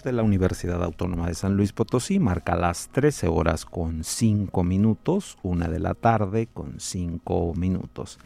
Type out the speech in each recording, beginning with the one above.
De la Universidad Autónoma de San Luis Potosí marca las 13 horas con 5 minutos, una de la tarde con 5 minutos.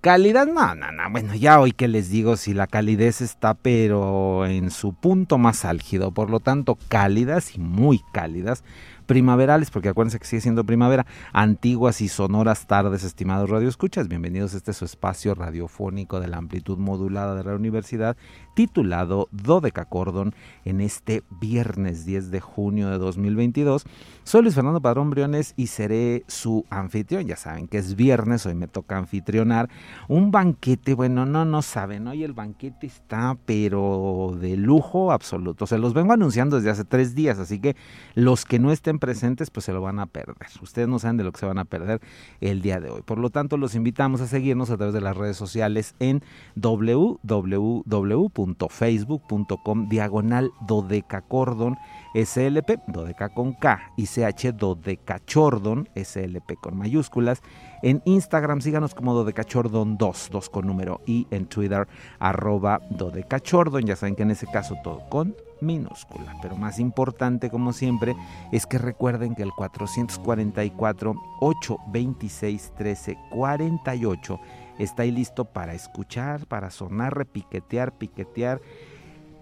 Calidad, no, no, no, bueno, ya hoy que les digo si la calidez está pero en su punto más álgido, por lo tanto cálidas y muy cálidas, primaverales, porque acuérdense que sigue siendo primavera, antiguas y sonoras tardes, estimados radioescuchas, bienvenidos a este su espacio radiofónico de la amplitud modulada de la universidad, titulado Dodecacordon, en este viernes 10 de junio de 2022. Soy Luis Fernando Padrón Briones y seré su anfitrión, ya saben que es viernes, hoy me toca anfitrionar un banquete, bueno, no, no saben, hoy el banquete está pero de lujo absoluto, se los vengo anunciando desde hace tres días, así que los que no estén presentes, pues se lo van a perder. Ustedes no saben de lo que se van a perder el día de hoy. Por lo tanto, los invitamos a seguirnos a través de las redes sociales en www.facebook.com diagonal dodecacordon SLP, dodeca con K y CH dodecachordon SLP con mayúsculas. En Instagram síganos como dodecachordon2, 2 con número, y en Twitter arroba dodecachordon, ya saben que en ese caso todo con minúscula. Pero más importante, como siempre, es que recuerden que el 444 826 13 48 está ahí listo para escuchar, para sonar, repiquetear, piquetear.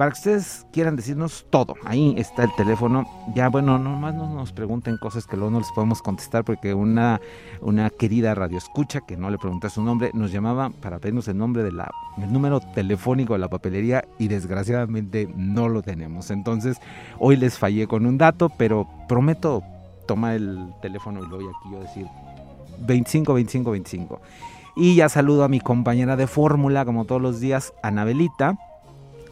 Para que ustedes quieran decirnos todo, ahí está el teléfono. Ya, bueno, nomás no nos pregunten cosas que luego no les podemos contestar porque una, una querida radio escucha que no le pregunté su nombre nos llamaba para pedirnos el nombre del número telefónico de la papelería y desgraciadamente no lo tenemos. Entonces, hoy les fallé con un dato, pero prometo tomar el teléfono y lo voy aquí yo decir 25 25 25. Y ya saludo a mi compañera de fórmula, como todos los días, Anabelita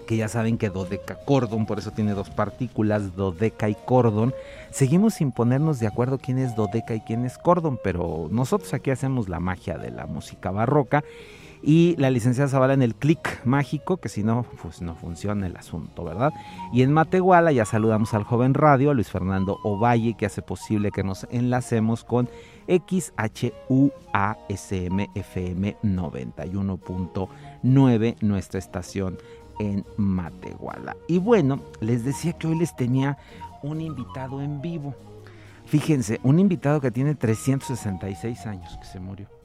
que ya saben que dodeca cordon, por eso tiene dos partículas, dodeca y cordon. Seguimos sin ponernos de acuerdo quién es dodeca y quién es cordon, pero nosotros aquí hacemos la magia de la música barroca y la licenciada Zavala en el clic mágico, que si no, pues no funciona el asunto, ¿verdad? Y en Matehuala ya saludamos al joven radio, Luis Fernando Ovalle, que hace posible que nos enlacemos con XHUASM FM 91.9, nuestra estación en Matehuala. Y bueno, les decía que hoy les tenía un invitado en vivo. Fíjense, un invitado que tiene 366 años, que se murió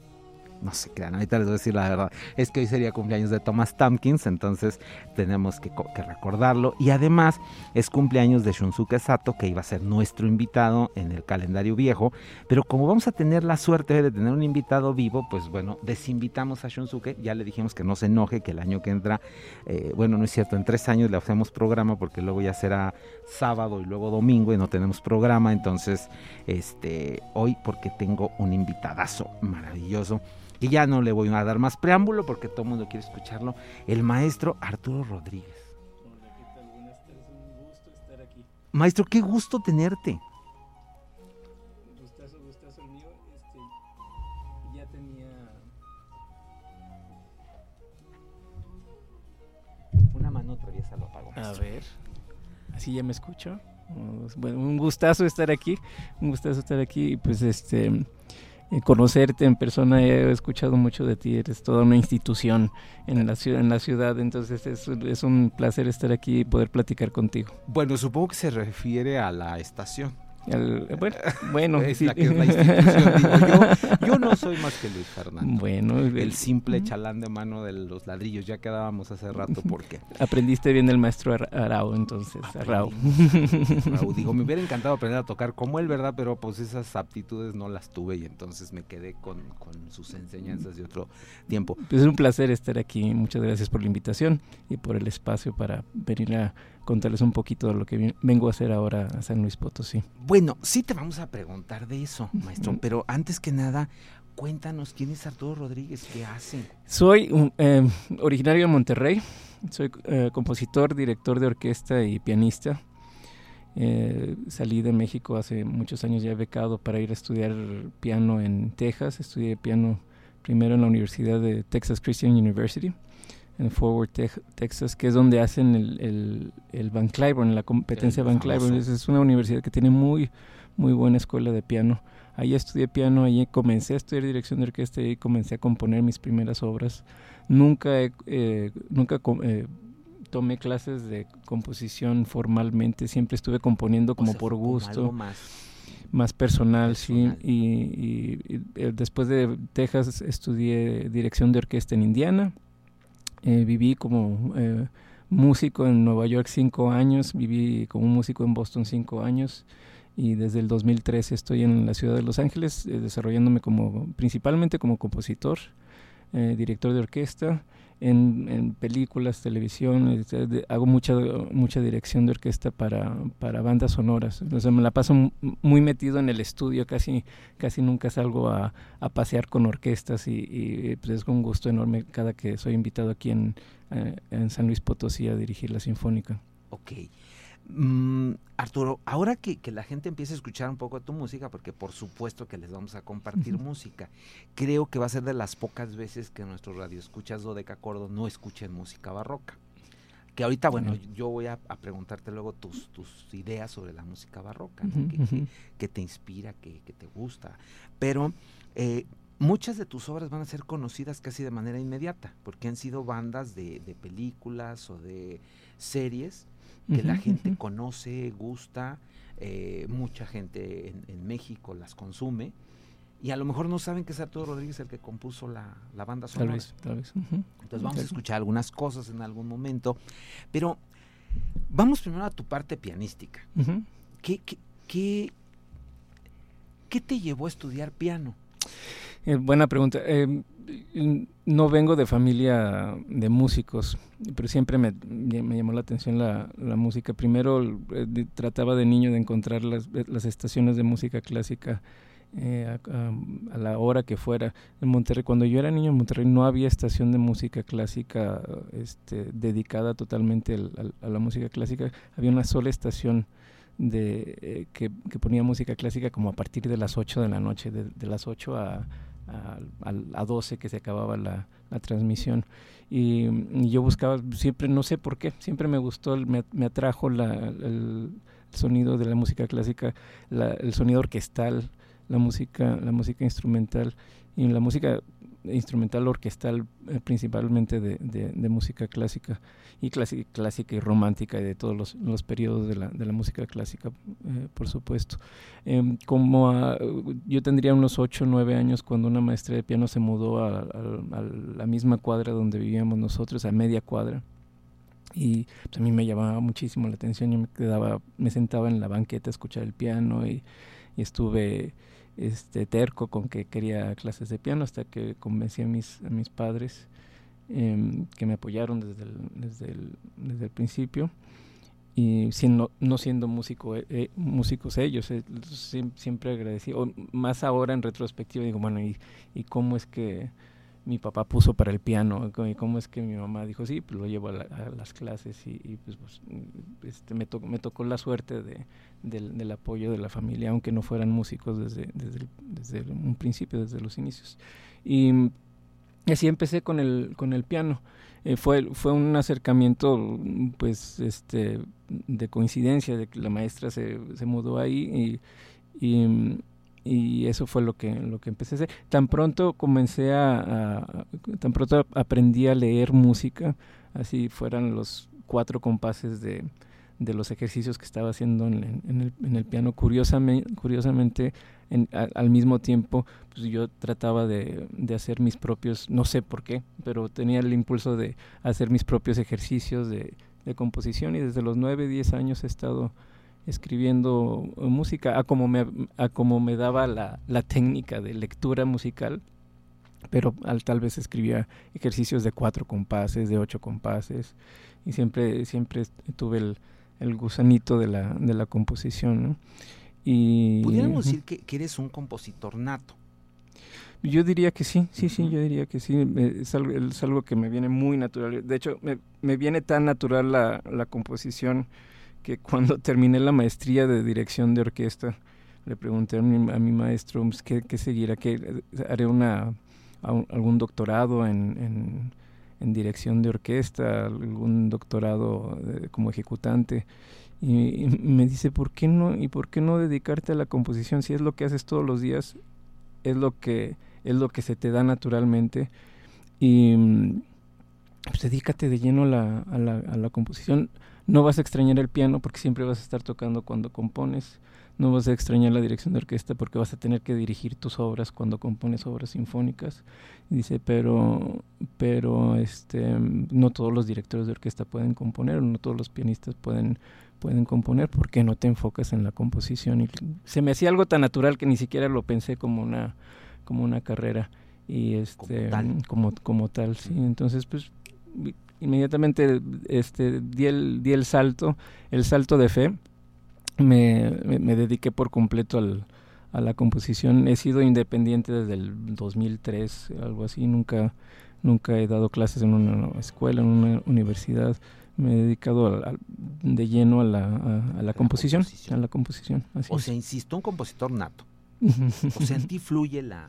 no se crean, ahorita les voy a decir la verdad, es que hoy sería cumpleaños de Thomas Tompkins, entonces tenemos que, recordarlo. Y además es cumpleaños de Shunsuke Sato, que iba a ser nuestro invitado en el calendario viejo, pero como vamos a tener la suerte de tener un invitado vivo, pues bueno, desinvitamos a Shunsuke, ya le dijimos que no se enoje, que el año que entra, eh, bueno, no es cierto, en tres años le hacemos programa porque luego ya será sábado y luego domingo y no tenemos programa, entonces, este, hoy porque tengo un invitadazo maravilloso y ya no le voy a dar más preámbulo porque todo el mundo quiere escucharlo, el maestro Arturo Rodríguez. Hola, ¿qué tal? Buenas tardes, un gusto estar aquí. Maestro, qué gusto tenerte. Gustazo, gustazo el mío. Este, ya tenía... Una mano traviesa lo apago. A ver, así ya me escucho. Bueno, un gustazo estar aquí, un gustazo estar aquí pues este eh, conocerte en persona, he escuchado mucho de ti, eres toda una institución en la ciudad, en la ciudad entonces es, es un placer estar aquí y poder platicar contigo. Bueno, supongo que se refiere a la estación. El, bueno, bueno es sí. la que es la institución. Digo, yo, yo, no soy más que Luis Fernando. Bueno, el, el simple chalán de mano de los ladrillos. Ya quedábamos hace rato porque. Aprendiste bien del maestro Arau, entonces. Arau. Arau. Digo, me hubiera encantado aprender a tocar como él, ¿verdad? Pero pues esas aptitudes no las tuve y entonces me quedé con, con sus enseñanzas de otro tiempo. Pues es un placer estar aquí. Muchas gracias por la invitación y por el espacio para venir a contarles un poquito de lo que vengo a hacer ahora a San Luis Potosí. Bueno, sí te vamos a preguntar de eso, maestro, pero antes que nada, cuéntanos quién es Arturo Rodríguez, qué hace. Soy eh, originario de Monterrey, soy eh, compositor, director de orquesta y pianista. Eh, salí de México hace muchos años ya becado para ir a estudiar piano en Texas. Estudié piano primero en la Universidad de Texas Christian University en Forward, te Texas, que es donde hacen el, el, el Van Cliburn, la competencia el Van Cliburn. Es, es, una universidad que tiene muy, muy buena escuela de piano. Ahí estudié piano, ahí comencé a estudiar dirección de orquesta y comencé a componer mis primeras obras. Nunca, eh, nunca eh, tomé clases de composición formalmente, siempre estuve componiendo como o sea, por gusto. más más personal, personal. sí. Y, y, y, después de Texas estudié dirección de orquesta en Indiana. Eh, viví como eh, músico en Nueva York cinco años, viví como músico en Boston cinco años y desde el 2013 estoy en la ciudad de Los Ángeles eh, desarrollándome como principalmente como compositor, director de orquesta. En, en, películas, televisión, hago mucha mucha dirección de orquesta para, para bandas sonoras. Entonces me la paso muy metido en el estudio, casi casi nunca salgo a, a pasear con orquestas y, y, pues es un gusto enorme cada que soy invitado aquí en, eh, en San Luis Potosí a dirigir la Sinfónica. Ok. Mm, Arturo, ahora que, que, la gente empiece a escuchar un poco de tu música, porque por supuesto que les vamos a compartir uh -huh. música, creo que va a ser de las pocas veces que nuestros radioescuchas Dodeca Cordo no escuchen música barroca. Que ahorita, bueno, uh -huh. yo voy a, a, preguntarte luego tus, tus ideas sobre la música barroca, ¿no? uh -huh. que, que, que, te inspira, que, que te gusta. Pero eh, muchas de tus obras van a ser conocidas casi de manera inmediata, porque han sido bandas de, de películas o de series que uh -huh, la gente uh -huh. conoce, gusta, eh, mucha gente en, en, México las consume y a lo mejor no saben que es Arturo Rodríguez el que compuso la, la banda sonora. Tal vez, tal vez. Uh -huh. Entonces vamos a escuchar algunas cosas en algún momento, pero vamos primero a tu parte pianística. ¿Qué, qué, qué, qué te llevó a estudiar piano? Eh, buena pregunta. Eh, no vengo de familia de músicos, pero siempre me, llamó la atención la, música. Primero eh, trataba de niño de encontrar las, las estaciones de música clásica eh, a, la hora que fuera. En Monterrey, cuando yo era niño en Monterrey no había estación de música clásica este, dedicada totalmente al, al, a la música clásica. Había una sola estación de eh, que, que, ponía música clásica como a partir de las 8 de la noche, de, de las 8 a a, a, a 12 que se acababa la, la transmisión. Y, y, yo buscaba, siempre, no sé por qué, siempre me gustó, me, me atrajo la, el, sonido de la música clásica, la, el sonido orquestal, la música, la música instrumental y la música instrumental orquestal eh, principalmente de, de, de, música clásica y clásica, clásica y romántica y de todos los, los periodos de la, de la música clásica eh, por supuesto. Eh, como a, yo tendría unos 8 o 9 años cuando una maestra de piano se mudó a, a, a, la misma cuadra donde vivíamos nosotros a media cuadra y pues, a mí me llamaba muchísimo la atención. Yo me quedaba me sentaba en la banqueta a escuchar el piano y, y estuve este terco con que quería clases de piano hasta que convencí a mis, padres eh, que me apoyaron desde el, desde el, principio. Y siendo, no siendo músico, eh, músicos ellos, eh, siempre agradecí, más ahora en retrospectiva digo, bueno, ¿y, y cómo es que mi papá puso para el piano y cómo es que mi mamá dijo sí pues lo llevo a, la, a las clases y, y pues, pues, este me, to me tocó la suerte de, del, del, apoyo de la familia aunque no fueran músicos desde, desde, desde un principio desde los inicios. Y así empecé con el con el piano. Eh, fue fue un acercamiento pues este de coincidencia de que la maestra se, se mudó ahí y, y y eso fue lo que, lo que empecé a hacer. Tan pronto comencé a, tan pronto aprendí a leer música, así fueran los cuatro compases de, de los ejercicios que estaba haciendo en, el, en el, piano. Curiosamente, curiosamente al mismo tiempo, pues yo trataba de, de, hacer mis propios, no sé por qué, pero tenía el impulso de hacer mis propios ejercicios de, de composición y desde los nueve, diez años he estado escribiendo música, a como me, a como me daba la, la técnica de lectura musical, pero al, tal vez escribía ejercicios de cuatro compases, de ocho compases, y siempre, siempre tuve el, el gusanito de la, de la composición. ¿no? Y, Pudiéramos decir que, que, eres un compositor nato. Yo diría que sí, sí, sí, yo diría que sí. Es algo, es algo que me viene muy natural. De hecho, me, me viene tan natural la, la composición que cuando terminé la maestría de dirección de orquesta, le pregunté a mi, a mi maestro pues, ¿qué, seguirá, que haré una, algún doctorado en, en, dirección de orquesta, algún doctorado como ejecutante. Y, y, me dice, ¿por qué no? ¿Y por qué no dedicarte a la composición si es lo que haces todos los días? Es lo que, es lo que se te da naturalmente. Y pues dedícate de lleno la, a la, a la composición no vas a extrañar el piano porque siempre vas a estar tocando cuando compones. No vas a extrañar la dirección de orquesta porque vas a tener que dirigir tus obras cuando compones obras sinfónicas. dice, pero, pero este, no todos los directores de orquesta pueden componer, no todos los pianistas pueden, pueden componer. ¿Por qué no te enfocas en la composición? Y se me hacía algo tan natural que ni siquiera lo pensé como una, como una carrera y este como tal, como, como tal sí. Entonces, pues inmediatamente este, di, el, di el salto, el salto de fe. Me, me, dediqué por completo al, a la composición. He sido independiente desde el 2003, algo así. Nunca, nunca he dado clases en una escuela, en una universidad. Me he dedicado de lleno a la, a, a la, composición, composición, A la composición. Así o sea, insisto, un compositor nato. o sea, en ti fluye la,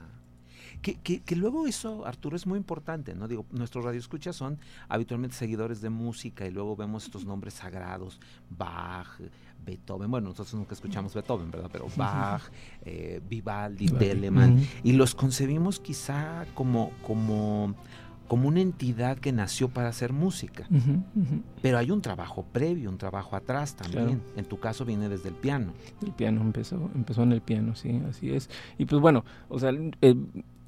que, que, que, luego eso, Arturo, es muy importante, ¿no? Digo, nuestros radioescuchas son habitualmente seguidores de música y luego vemos estos nombres sagrados, Bach, Beethoven, bueno, nosotros nunca escuchamos Beethoven, ¿verdad? Pero Bach, eh, Vivaldi, Telemann, y los concebimos quizá como, como, como una entidad que nació para hacer música. Uh -huh, uh -huh. Pero hay un trabajo previo, un trabajo atrás también. Claro. En tu caso viene desde el piano. El piano empezó, empezó en el piano, sí, así es. Y pues bueno, o sea, eh,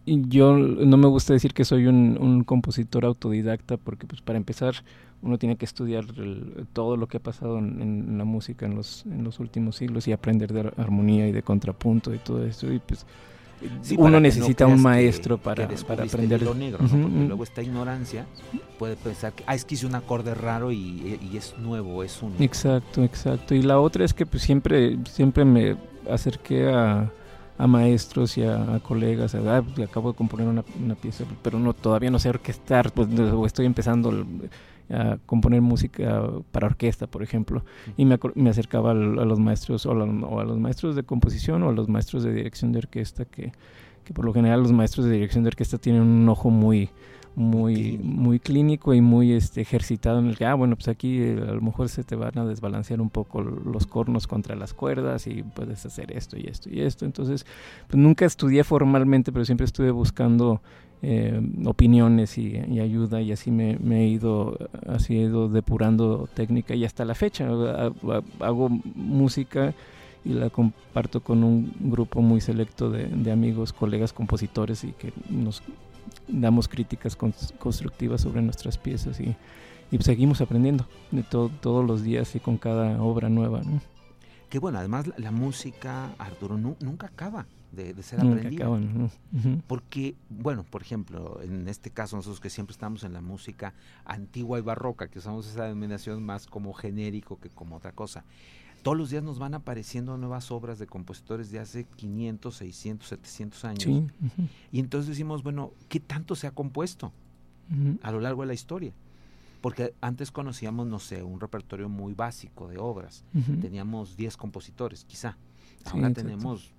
yo no me gusta decir que soy un, un, compositor autodidacta porque pues para empezar uno tiene que estudiar el, todo lo que ha pasado en, en, la música en los, en los últimos siglos y aprender de armonía y de contrapunto y todo eso y pues sí, uno necesita no un maestro que, para, que para aprender lo negro, ¿no? porque luego esta ignorancia puede pensar que ah, es que hice un acorde raro y, y es nuevo, es único. Exacto, exacto. Y la otra es que pues siempre siempre me acerqué a a maestros y a, colegas, a, ah, acabo de componer una, una, pieza, pero no todavía no sé orquestar, pues estoy empezando a componer música para orquesta, por ejemplo, y me, me acercaba a, los maestros o, la, o, a los maestros de composición o a los maestros de dirección de orquesta, que, que por lo general los maestros de dirección de orquesta tienen un ojo muy muy muy clínico y muy este ejercitado en el que ah bueno pues aquí eh, a lo mejor se te van a desbalancear un poco los cornos contra las cuerdas y puedes hacer esto y esto y esto. Entonces pues nunca estudié formalmente pero siempre estuve buscando eh, opiniones y, y, ayuda y así me, me, he ido así he ido depurando técnica y hasta la fecha hago música y la comparto con un grupo muy selecto de, de amigos colegas compositores y que nos damos críticas constructivas sobre nuestras piezas y, y seguimos aprendiendo de to todos los días y con cada obra nueva. ¿no? Que bueno, además la, la música, Arturo, nu nunca acaba de, de ser nunca aprendida. Acaban, ¿no? uh -huh. Porque, bueno, por ejemplo, en este caso nosotros que siempre estamos en la música antigua y barroca, que usamos esa denominación más como genérico que como otra cosa, todos los días nos van apareciendo nuevas obras de compositores de hace 500, 600, 700 años. Sí. Uh -huh. Y entonces decimos, bueno, ¿qué tanto se ha compuesto uh -huh. a lo largo de la historia? Porque antes conocíamos, no sé, un repertorio muy básico de obras. Uh -huh. Teníamos 10 compositores, quizá. Ahora sí, tenemos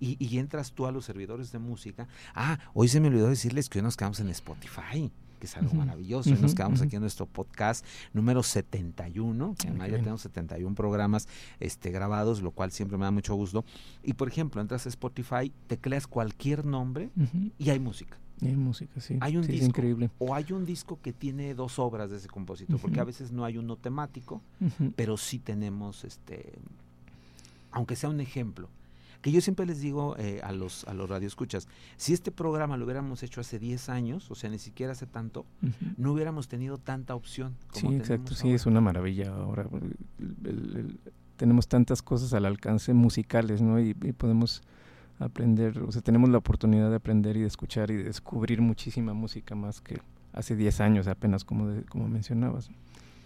y, y, entras tú a los servidores de música. Ah, hoy se me olvidó decirles que hoy nos quedamos en Spotify. Que es algo maravilloso. y nos quedamos aquí en nuestro podcast número 71, que además ya tenemos 71 programas este, grabados, lo cual siempre me da mucho gusto. Y por ejemplo, entras a Spotify, tecleas cualquier nombre y hay música. Hay música, sí. Hay un Sí, es increíble. O hay un disco que tiene dos obras de ese compositor, porque a veces no hay uno temático, pero sí tenemos, este, aunque sea un ejemplo, que yo siempre les digo eh, a los a los radioescuchas, si este programa lo hubiéramos hecho hace 10 años, o sea, ni siquiera hace tanto, no hubiéramos tenido tanta opción. Sí, Como exacto, tenemos sí, es una maravilla ahora. el- el- el- tenemos tantas cosas al alcance musicales, ¿no? Y, y podemos aprender, o sea, tenemos la oportunidad de aprender y de escuchar y de descubrir muchísima música más que hace 10 años apenas, como, de- como mencionabas.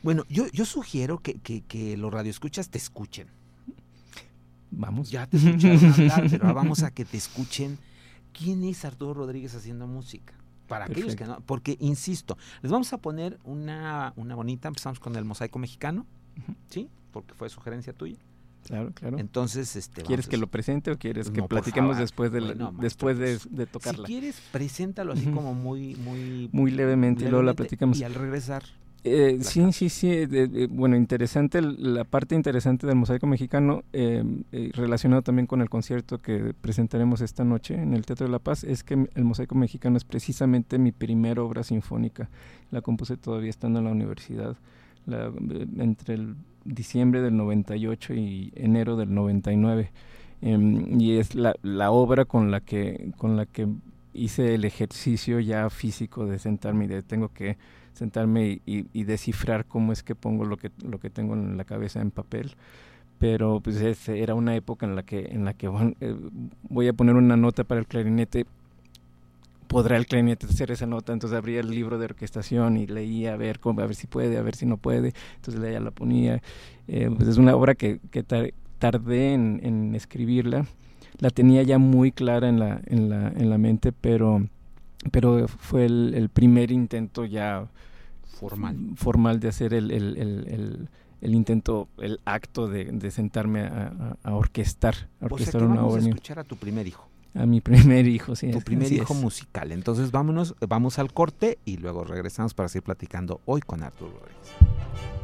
Bueno, yo, yo sugiero que, que, que los radioescuchas te escuchen. Vamos. Ya te escucharon hablar, pero ahora vamos a que te escuchen quién es Arturo Rodríguez haciendo música. Para aquellos que no, porque insisto, les vamos a poner una, una bonita, empezamos con el mosaico mexicano. ¿sí? Porque fue sugerencia tuya. Claro, claro. Entonces, este ¿Quieres que lo presente o quieres que No, platiquemos después de, la- Bueno, después de, de tocarla? Si quieres, preséntalo así como muy, muy, Muy levemente, y luego la levemente, platicamos. Y al regresar, Eh, sí, sí, sí. de- bueno, interesante, la parte interesante del mosaico mexicano, eh, eh, relacionado también con el concierto que presentaremos esta noche en el Teatro de la Paz, es que el mosaico mexicano es precisamente mi primera obra sinfónica. La compuse todavía estando en la universidad, la- eh, entre el diciembre del 98 y enero del 99. Em, y es la, la obra con la que con la que hice el ejercicio ya físico de sentarme y de tengo que sentarme y, y- y descifrar cómo es que pongo lo que lo que tengo en la cabeza en papel. Pero pues es- era una época en la que en la que bueno, eh, voy a poner una nota para el clarinete. Podrá el clarinete hacer esa nota entonces abría el libro de orquestación y leía a ver cómo a ver si puede a ver si no puede. Entonces ya la ponía. Eh, pues es una obra que, que tar- tardé en, en escribirla. La tenía ya muy clara en la en la en la mente pero pero fue el, el primer intento ya formal. formal de hacer el, el, el, intento, el acto de, de sentarme a, a- a orquestar, a O sea orquestar una vamos a obra. mía. escuchar a tu primer hijo, A mi primer hijo, sí. tu primer hijo es. musical. Entonces vámonos, vamos al corte y luego regresamos para seguir platicando hoy con Arturo Rodríguez.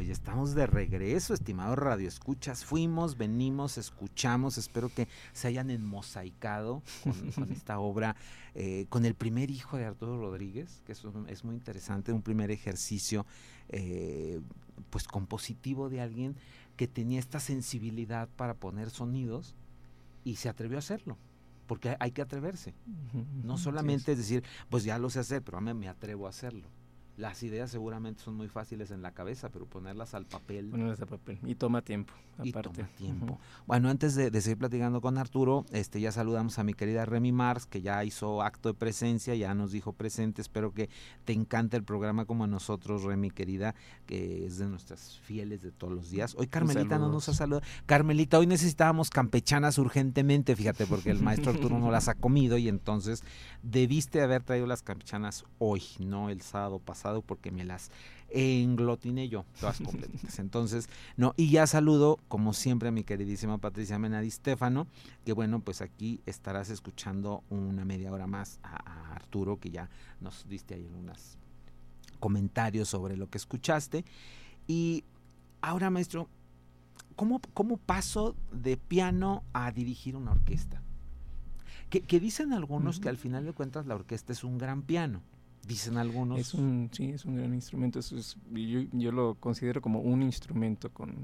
Pues ya estamos de regreso, estimados Radio Escuchas. Fuimos, venimos, escuchamos. Espero que se hayan enmosaicado con, esta obra, eh, con el primer hijo de Arturo Rodríguez, que es, es muy interesante, un primer ejercicio eh, pues compositivo de alguien que tenía esta sensibilidad para poner sonidos y se atrevió a hacerlo porque hay que atreverse. No solamente es. decir, pues ya lo sé hacer, pero me atrevo a hacerlo. Las ideas seguramente son muy fáciles en la cabeza, pero ponerlas al papel. Ponerlas al papel. Y toma tiempo. Y toma tiempo. Bueno, antes de, seguir platicando con Arturo, este ya saludamos a mi querida Remy Mars, que ya hizo acto de presencia, ya nos dijo presente. Espero que te encante el programa como a nosotros, Remy, querida, que es de nuestras fieles de todos los días. Hoy Carmelita no nos ha saludado. Carmelita, hoy necesitábamos campechanas urgentemente, fíjate, porque el maestro Arturo no las ha comido y entonces debiste haber traído las campechanas hoy, no el sábado pasado porque me las englotiné yo, todas completas. Entonces, no, y ya saludo, como siempre, a mi queridísima Patricia Menadi Stefano, que bueno, pues aquí estarás escuchando una media hora más a, Arturo, que ya nos diste ahí unos comentarios sobre lo que escuchaste. Y ahora, maestro, ¿cómo, cómo paso de piano a dirigir una orquesta? Que, dicen algunos que al final de cuentas la orquesta es un gran piano dicen algunos. Es un, sí, es un gran instrumento. es, yo, yo, lo considero como un instrumento, con,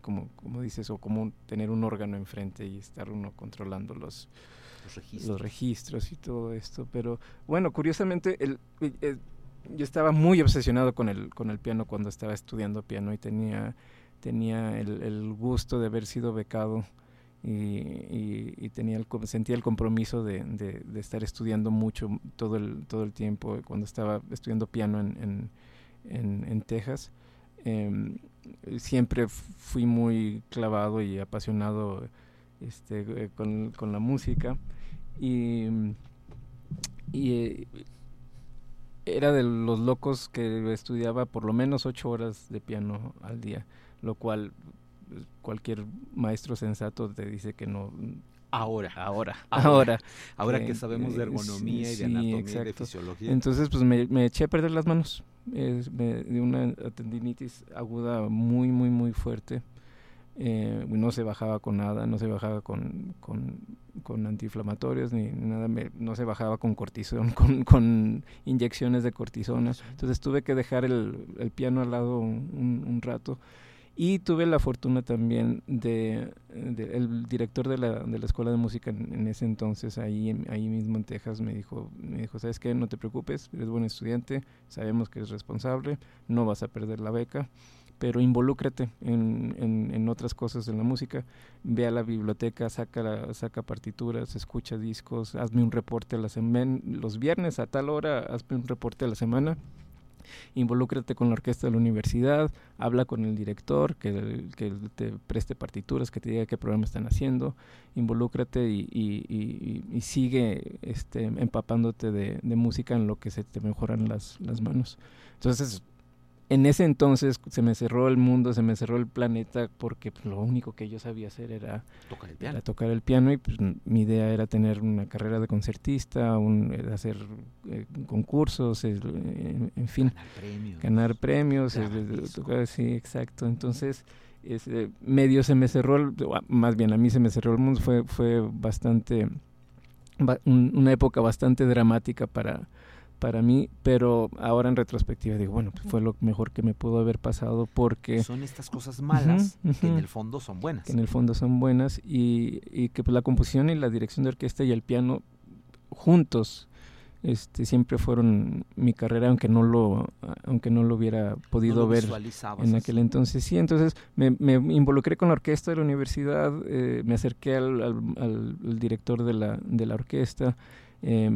como, como dices, o como tener un órgano enfrente y estar uno controlando los, los, registros. y todo esto. Pero bueno, curiosamente, el, yo estaba muy obsesionado con el, con el piano cuando estaba estudiando piano y tenía, tenía el, el gusto de haber sido becado y, tenía el, sentía el compromiso de, estar estudiando mucho todo el, todo el tiempo cuando estaba estudiando piano en, en, en, Texas. Em, siempre fui muy clavado y apasionado este, eh, con, con, la música y, y eh, era de los locos que estudiaba por lo menos ocho horas de piano al día, lo cual cualquier maestro sensato te dice que no. Ahora. Ahora. Ahora. Ahora, que, sabemos de ergonomía y de anatomía y de fisiología. Entonces, pues me, eché a perder las manos. de una tendinitis aguda muy, muy, muy fuerte. Eh, no se bajaba con nada, no se bajaba con, con, antiinflamatorios ni nada, no se bajaba con cortisona, con, con, inyecciones de cortisona. Entonces tuve que dejar el, el piano al lado un, un rato y tuve la fortuna también de, el director de la, de la escuela de música en, ese entonces, ahí, ahí mismo en Texas, me dijo, me dijo, ¿sabes qué? No te preocupes, eres buen estudiante, sabemos que eres responsable, no vas a perder la beca, pero involúcrate en, en, otras cosas en la música, ve a la biblioteca, saca, saca partituras, escucha discos, hazme un reporte a la semana, los viernes a tal hora, hazme un reporte a la semana involúcrate con la orquesta de la universidad, habla con el director, que, te preste partituras, que te diga qué programa están haciendo, involúcrate y, y, y, sigue este, empapándote de, de, música en lo que se te mejoran las, las manos. Entonces, en ese entonces se me cerró el mundo, se me cerró el planeta porque pues, lo único que yo sabía hacer era tocar el piano, tocar el piano y pues, mi idea era tener una carrera de concertista, un, eh, hacer eh, concursos, en fin, ganar premios, ganar sí, exacto. Entonces, medio se me cerró, el, más bien a mí se me cerró el mundo, fue, fue bastante, una época bastante dramática para para mí, pero ahora en retrospectiva digo, bueno, pues fue lo mejor que me pudo haber pasado porque... Son estas cosas malas que en el fondo son buenas. Que en el fondo son buenas y, y que pues, la composición y la dirección de orquesta y el piano juntos este siempre fueron mi carrera aunque no lo aunque no lo hubiera podido ver en aquel entonces sí entonces me, me, involucré con la orquesta de la universidad eh, me acerqué al, al, director de la de la orquesta eh,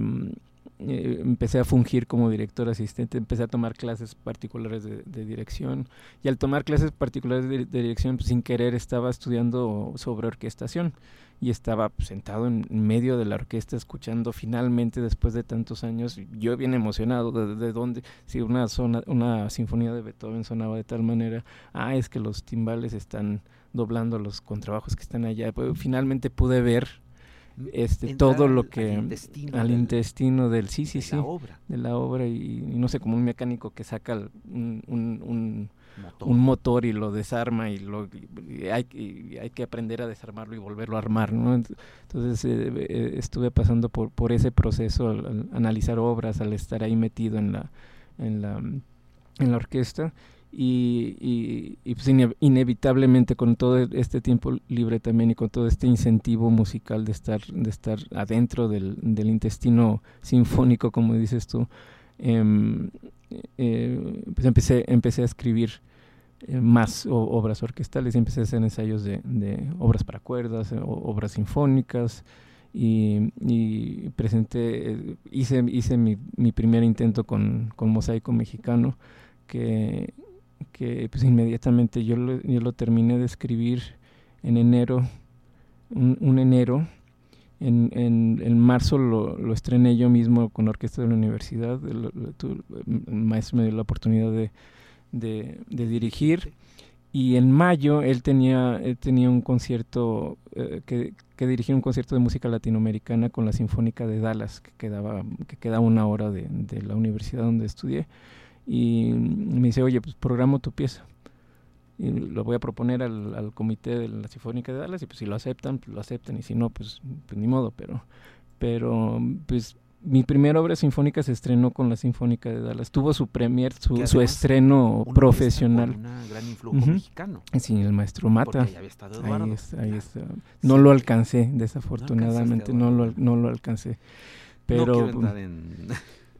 eh, empecé a fungir como director asistente, empecé a tomar clases particulares de, dirección y al tomar clases particulares de, dirección pues, sin querer estaba estudiando sobre orquestación y estaba pues, sentado en medio de la orquesta escuchando finalmente después de tantos años, yo bien emocionado de, de dónde, si una, zona, una sinfonía de Beethoven sonaba de tal manera, ah, es que los timbales están doblando los contrabajos que están allá, pues, finalmente pude ver este todo lo que al intestino, del sí sí sí la obra. de la obra y, no sé como un mecánico que saca un, un, un motor y lo desarma y, lo, hay, hay, que aprender a desarmarlo y volverlo a armar. ¿no? Entonces eh, eh, estuve pasando por, por ese proceso al, analizar obras, al estar ahí metido en la, en la, en la orquesta. Y, y, pues inevitablemente con todo este tiempo libre también y con todo este incentivo musical de estar, de estar adentro del, intestino sinfónico, como dices tú, eh, eh, pues empecé, empecé a escribir eh, más obras orquestales, empecé a hacer ensayos de, obras para cuerdas, obras sinfónicas y, presenté, hice, hice mi, mi, primer intento con, con mosaico mexicano que, que pues inmediatamente yo lo, yo lo terminé de escribir en enero, un enero en, en, marzo lo, lo, estrené yo mismo con la orquesta de la universidad. El, maestro me dio la oportunidad de, de, dirigir. Y en mayo él tenía, él tenía un concierto, eh, que, que dirigía un concierto de música latinoamericana con la Sinfónica de Dallas, que quedaba, que queda una hora de, de la universidad donde estudié. Y me dice, oye, pues programo tu pieza y lo voy a proponer al, al, comité de la Sinfónica de Dallas y pues si lo aceptan, pues lo aceptan y si no, pues, pues ni modo, pero, pero pues mi primera obra sinfónica se estrenó con la Sinfónica de Dallas. Tuvo su premier, su, su estreno profesional. Un gran influjo mexicano. Sí, el maestro Mata. Ahí, está, ahí está. No lo alcancé, desafortunadamente, no, lo, no lo alcancé. Pero, no en...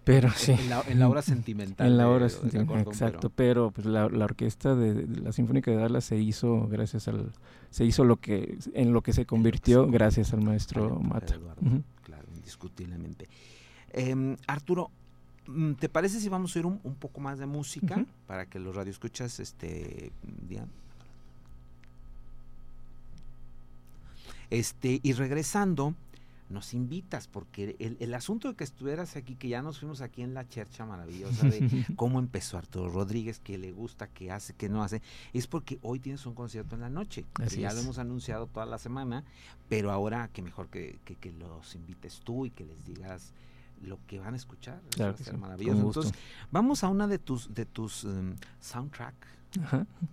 Pero sí. En la, hora sentimental. En la hora sentimental, exacto. Pero, pues la, orquesta de, la Sinfónica de Dallas se hizo gracias al. Se hizo lo que. En lo que se convirtió gracias al maestro Mata. Claro, indiscutiblemente. Em, Arturo, mm, ¿te parece si vamos a oír un, poco más de música para que los radioescuchas este, digan? Este, y regresando, nos invitas, porque el, el, asunto de que estuvieras aquí, que ya nos fuimos aquí en la chercha maravillosa de cómo empezó Arturo Rodríguez, que le gusta, que hace, que no hace, es porque hoy tienes un concierto en la noche. ya lo hemos anunciado toda la semana, pero ahora que mejor que, que, los invites tú y que les digas lo que van a escuchar. Claro va maravilloso. Entonces, vamos a una de tus, de tus um, soundtrack.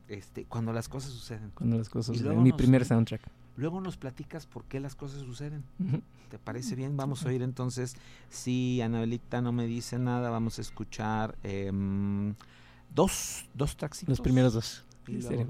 Este, cuando las cosas suceden. Cuando las cosas suceden. Mi primer soundtrack. Luego nos platicas por qué las cosas suceden. ¿Te parece bien? Vamos a oír entonces, si Anabelita no me dice nada, vamos a escuchar eh, dos, dos taxis. Los primeros dos. Y Serían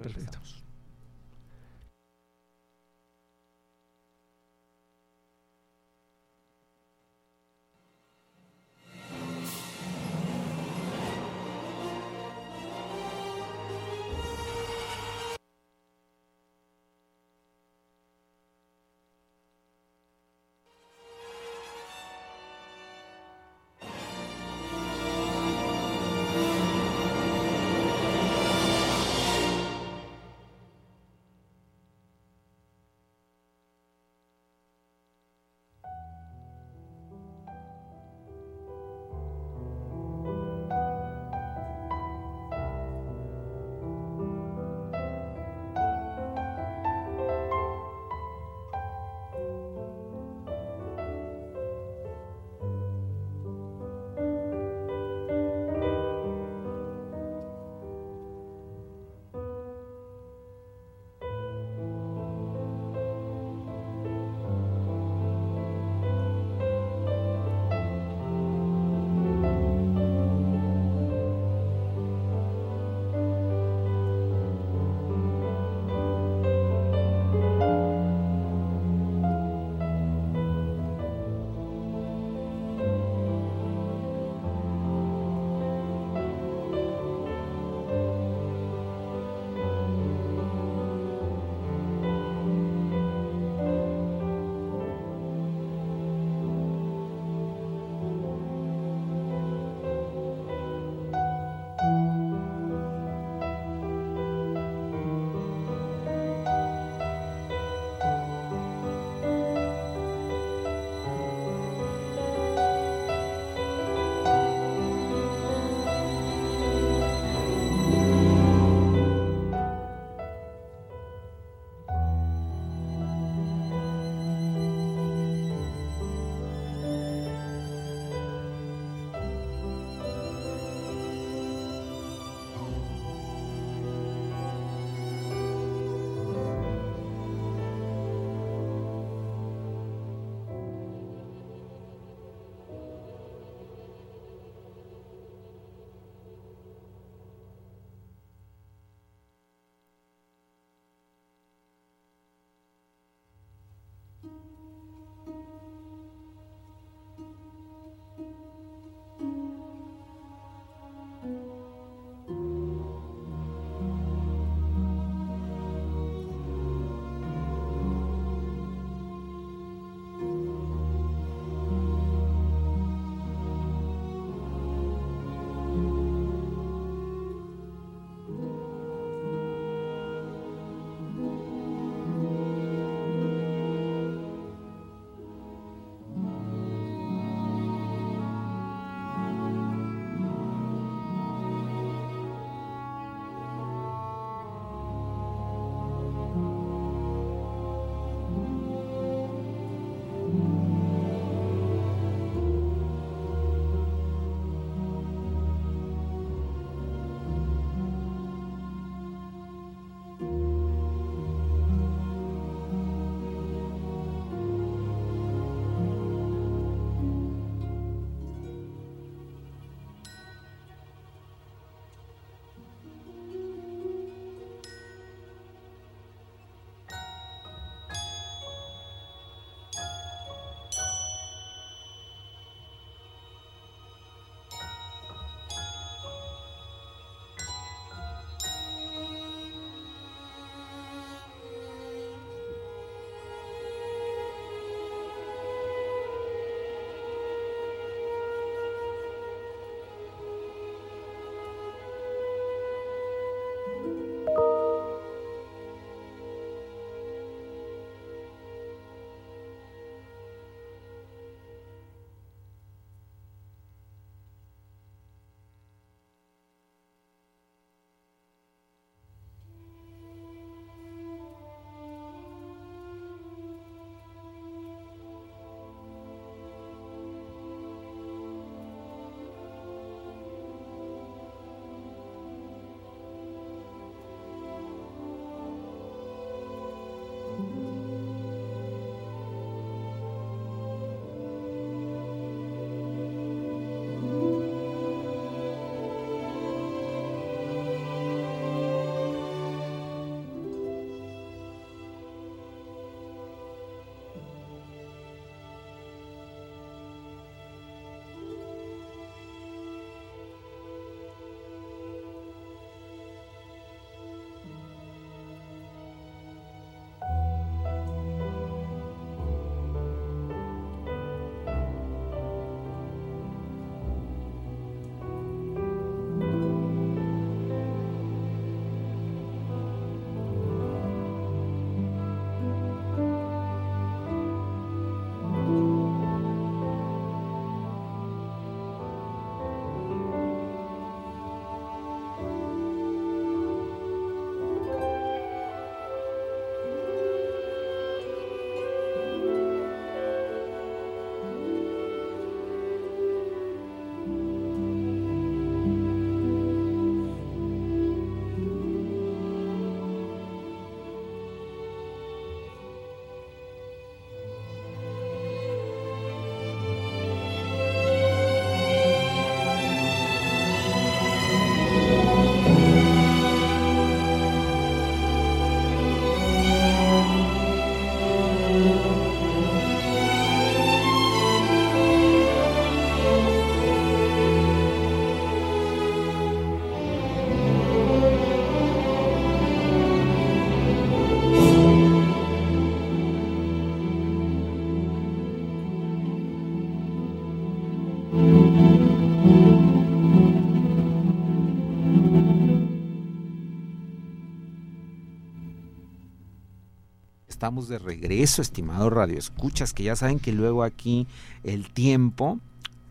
estamos de regreso, estimado Radio Escuchas, que ya saben que luego aquí el tiempo,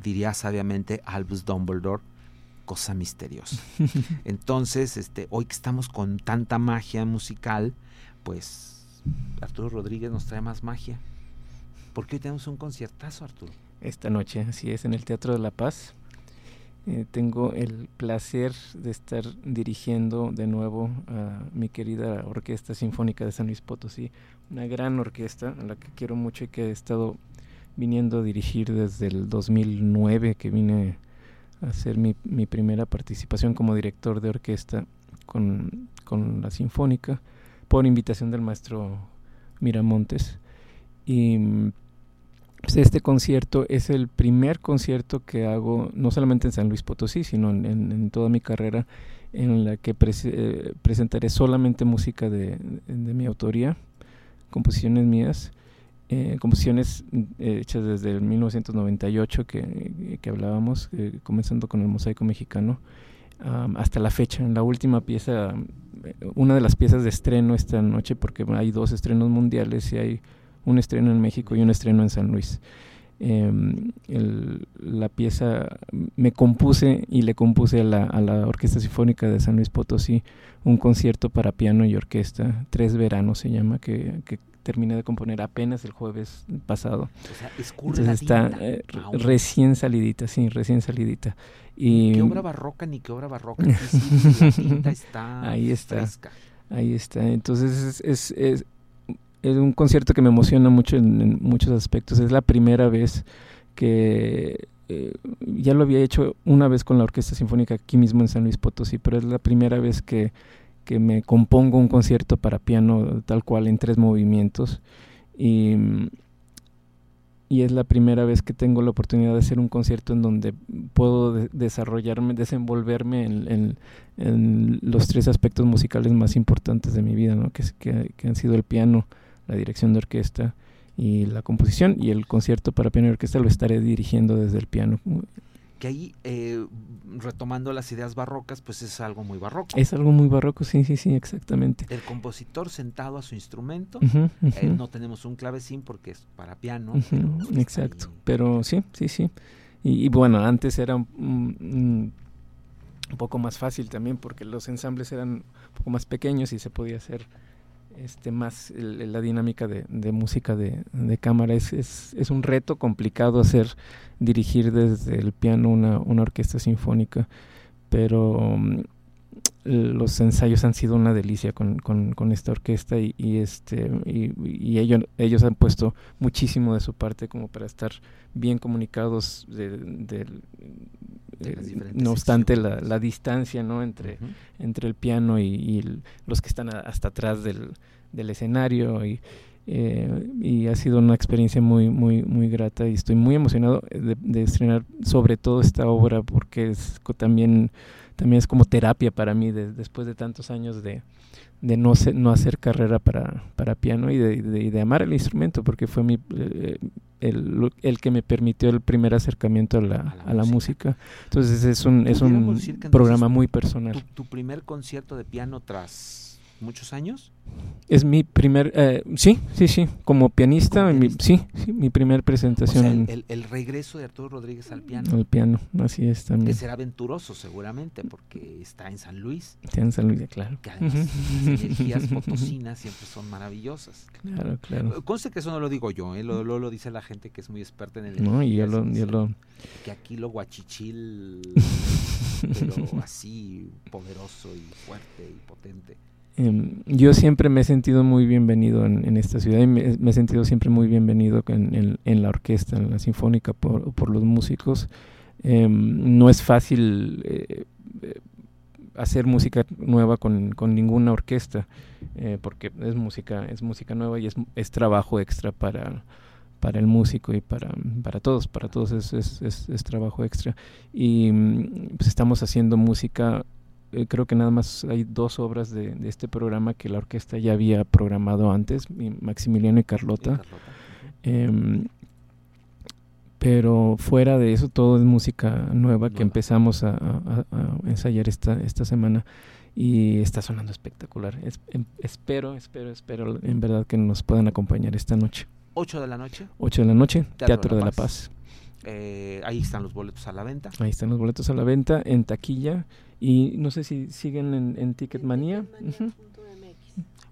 diría sabiamente Albus Dumbledore, cosa misteriosa. Entonces, este, hoy que estamos con tanta magia musical, pues Arturo Rodríguez nos trae más magia. Porque hoy tenemos un conciertazo, Arturo. Esta noche, así es, en el Teatro de la Paz. Eh, tengo el placer de estar dirigiendo de nuevo a mi querida Orquesta Sinfónica de San Luis Potosí, una gran orquesta a la que quiero mucho y que he estado viniendo a dirigir desde el 2009 que vine a hacer mi, mi primera participación como director de orquesta con, con la Sinfónica por invitación del maestro Miramontes. Y pues, este concierto es el primer concierto que hago, no solamente en San Luis Potosí, sino en, toda mi carrera, en la que eh, presentaré solamente música de, mi autoría, composiciones mías, eh, composiciones eh, hechas desde el 1998 que, que hablábamos, comenzando con el mosaico mexicano, hasta la fecha. En la última pieza, una de las piezas de estreno esta noche, porque hay dos estrenos mundiales y hay un estreno en México y un estreno en San Luis. Em, la pieza me compuse y le compuse a la, a la, Orquesta Sinfónica de San Luis Potosí un concierto para piano y orquesta, Tres Veranos se llama, que, que terminé de componer apenas el jueves pasado. O sea, Entonces está eh, recién salidita, sí, recién salidita. Y, ¿Qué obra barroca ni qué obra barroca? la tinta está ahí está, ahí está. Entonces es, es es un concierto que me emociona mucho en, muchos aspectos. Es la primera vez que eh, ya lo había hecho una vez con la Orquesta Sinfónica aquí mismo en San Luis Potosí, pero es la primera vez que, que me compongo un concierto para piano tal cual en tres movimientos. Y, y es la primera vez que tengo la oportunidad de hacer un concierto en donde puedo desarrollarme, desenvolverme en, en, los tres aspectos musicales más importantes de mi vida, ¿no? que, que han sido el piano, la dirección de orquesta y la composición y el concierto para piano y orquesta lo estaré dirigiendo desde el piano. Que ahí, eh, retomando las ideas barrocas, pues es algo muy barroco. Es algo muy barroco, sí, sí, sí, exactamente. El compositor sentado a su instrumento, eh, no tenemos un clavecín porque es para piano. exacto, pero sí, sí, sí. Y, bueno, antes era un, un, poco más fácil también porque los ensambles eran un poco más pequeños y se podía hacer este más la dinámica de, música de, cámara. Es, es, un reto complicado hacer dirigir desde el piano una, orquesta sinfónica pero mm, los ensayos han sido una delicia con, con, esta orquesta y, este y, ellos ellos han puesto muchísimo de su parte como para estar bien comunicados de, no obstante la, la, distancia no entre entre el piano y, los que están hasta atrás del, del escenario y, eh, y ha sido una experiencia muy muy muy grata y estoy muy emocionado de, estrenar sobre todo esta obra porque es también también es como terapia para mí después de tantos años de, de no, no hacer carrera para, para piano y de, de, amar el instrumento, porque fue mi, eh, el, el, que me permitió el primer acercamiento a la, a la, música. Entonces es un, es un programa muy personal. tu primer concierto de piano tras muchos años. Es mi primer, eh, sí, sí, sí, como pianista, Mi, sí, sí, mi primer presentación. el, regreso de Arturo Rodríguez al piano. Al piano, así es también. Que será aventuroso seguramente, porque está en San Luis. Está en San Luis, claro. Que además las energías potosinas siempre son maravillosas. Claro, claro. Conste que eso no lo digo yo, ¿eh? lo, lo, dice la gente que es muy experta en el... No, y yo lo, yo lo... Que aquí lo guachichil, pero así poderoso y fuerte y potente. Em, yo siempre me he sentido muy bienvenido en, esta ciudad y me, he sentido siempre muy bienvenido en, la orquesta, en la sinfónica, por, los músicos. Em, no es fácil eh, eh, hacer música nueva con, ninguna orquesta, eh, porque es música, es música nueva y es, trabajo extra para, el músico y para, todos, para todos es, es, es, trabajo extra. Y mm, pues estamos haciendo música eh, creo que nada más hay dos obras de, este programa que la orquesta ya había programado antes, Maximiliano y Carlota. Em, pero fuera de eso, todo es música nueva que empezamos a, ensayar esta, esta semana. y está sonando espectacular. Es- em- espero, espero, espero en verdad que nos puedan acompañar esta noche. 8 de la noche. 8 de la noche, Teatro, de, la Paz. Eh, ahí están los boletos a la venta. Ahí están los boletos a la venta en taquilla y no sé si siguen en, en Ticketmanía. Ujú.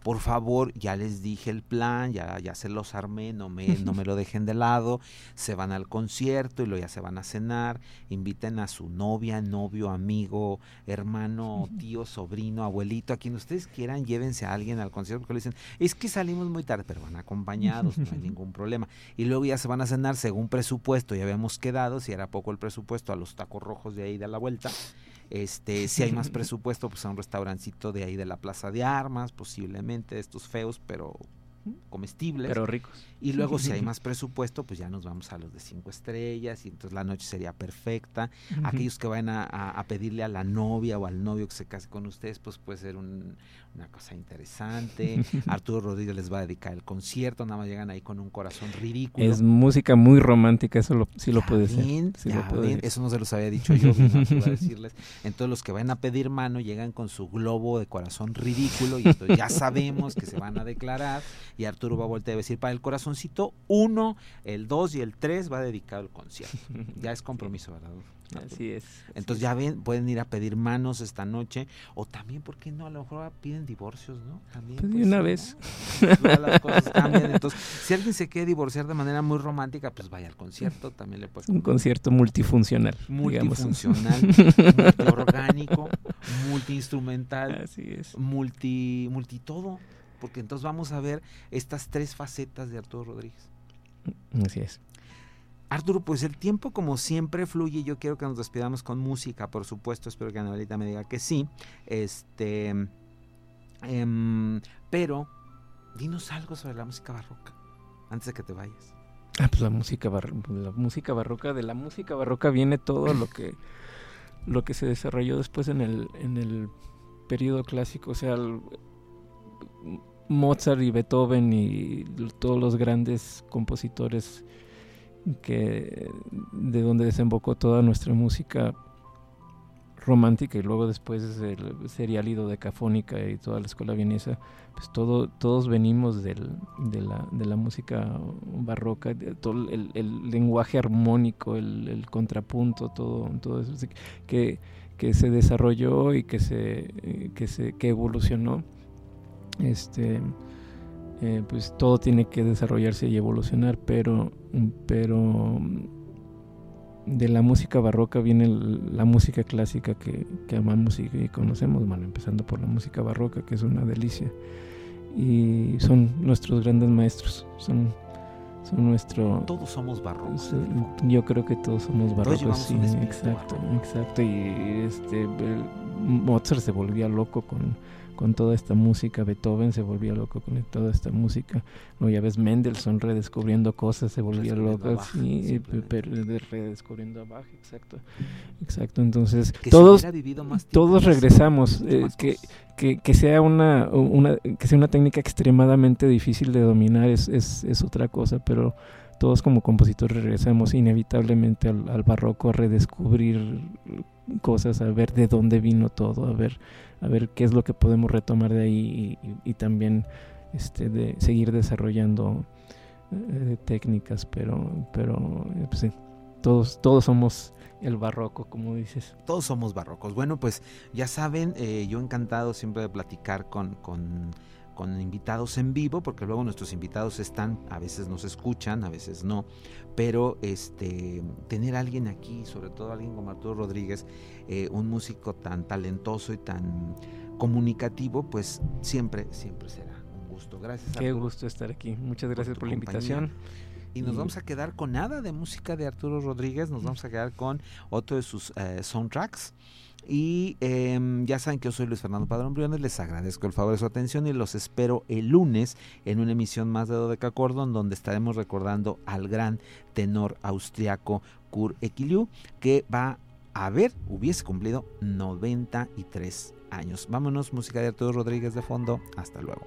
Por favor, ya les dije el plan, ya, ya se los armé, no me, no me lo dejen de lado. Se van al concierto y luego ya se van a cenar. Inviten a su novia, novio, amigo, hermano, tío, sobrino, abuelito, a quien ustedes quieran, llévense a alguien al concierto porque le dicen, es que salimos muy tarde, pero van acompañados, no hay ningún problema. Y luego ya se van a cenar según presupuesto, ya habíamos quedado, si era poco el presupuesto, a los tacos rojos de ahí de la vuelta. Este, si hay más presupuesto, pues a un restaurancito de ahí de la Plaza de Armas, posiblemente, de estos feos, pero comestibles. Pero ricos. y luego si hay más presupuesto, pues ya nos vamos a los de cinco estrellas y entonces la noche sería perfecta. Aquellos que vayan a, a- a pedirle a la novia o al novio que se case con ustedes, pues puede ser un- una cosa interesante. Arturo Rodríguez les va a dedicar el concierto, nada más llegan ahí con un corazón ridículo. Es música muy romántica, eso lo, sí lo puede ser. Sí. Eso no se los había dicho yo, a decirles. Entonces los que van a pedir mano llegan con su globo de corazón ridículo y entonces ya sabemos que se van a declarar y Arturo va a voltear a decir para el corazoncito uno, el dos y el tres va dedicado al concierto. Ya es compromiso, ¿verdad? Arturo? Así es. Entonces ya ven, pueden ir a pedir manos esta noche o también, ¿por qué no? A lo mejor piden divorcios, ¿no? También. Pues puede una vez. ¿no? Pues, las cosas cambian. Entonces, si alguien se quiere divorciar de manera muy romántica, pues vaya al concierto, también le puede un concierto multifuncional. multifuncional, multiorgánico, multiinstrumental, Así es. multi, multi todo, porque entonces vamos a ver estas tres facetas de Arturo Rodríguez. Así es. Arturo, pues el tiempo como siempre fluye. Yo quiero que nos despidamos con música, por supuesto. Espero que Anabelita me diga que sí. Este, em, pero dinos algo sobre la música barroca antes de que te vayas. Ah, pues la música bar- la música barroca, de la música barroca viene todo lo que lo que se desarrolló después en el en el periodo clásico, o sea, Mozart y Beethoven y todos los grandes compositores que de donde desembocó toda nuestra música romántica y luego después el serial decafónica y toda la escuela vienesa pues todo todos venimos del, de, la, de la música barroca de todo el, el lenguaje armónico el, el contrapunto todo todo eso que, que se desarrolló y que se que se que evolucionó. Este eh, pues todo tiene que desarrollarse y evolucionar pero pero de la música barroca viene la música clásica que, que amamos y que conocemos, bueno, empezando por la música barroca, que es una delicia. Y son nuestros grandes maestros, son, son nuestro... Todos somos barrocos. Yo creo que todos somos barrocos, sí, exacto, barroco. exacto. Y este Mozart se volvía loco con, con toda esta música, Beethoven se volvía loco con toda esta música. No, ya ves Mendelssohn redescubriendo cosas, se volvía loco, Bach, sí, redescubriendo a Bach, exacto, exacto. Entonces Que todos hubiera vivido más tiempo, todos regresamos, eh, que, que, que sea una, una que sea una técnica extremadamente difícil de dominar es, es, es otra cosa, pero todos como compositores regresamos inevitablemente al, barroco a redescubrir cosas, a ver de dónde vino todo, a ver, a ver qué es lo que podemos retomar de ahí y, también este, de seguir desarrollando eh, técnicas, pero, pero eh, pues, todos, todos somos el barroco, como dices. Todos somos barrocos. Bueno, pues ya saben, eh, yo encantado siempre de platicar con, con, con invitados en vivo, porque luego nuestros invitados están, a veces nos escuchan, a veces no, pero este tener a alguien aquí, sobre todo alguien como Arturo Rodríguez, eh, un músico tan talentoso y tan comunicativo, pues siempre, siempre será un gusto. Gracias. Qué Arturo. gusto estar aquí. Muchas gracias por, la invitación. Y nos vamos a quedar con nada de música de Arturo Rodríguez, nos vamos a quedar con otro de sus eh, soundtracks. Y em, ya saben que yo soy Luis Fernando Padrón Briones, les agradezco el favor de su atención y los espero el lunes en una emisión más de Dodeca Cordon, donde estaremos recordando al gran tenor austriaco Kurt Equiliu, que va a ver, hubiese cumplido 93 años. Vámonos, música de Arturo Rodríguez de fondo, hasta luego.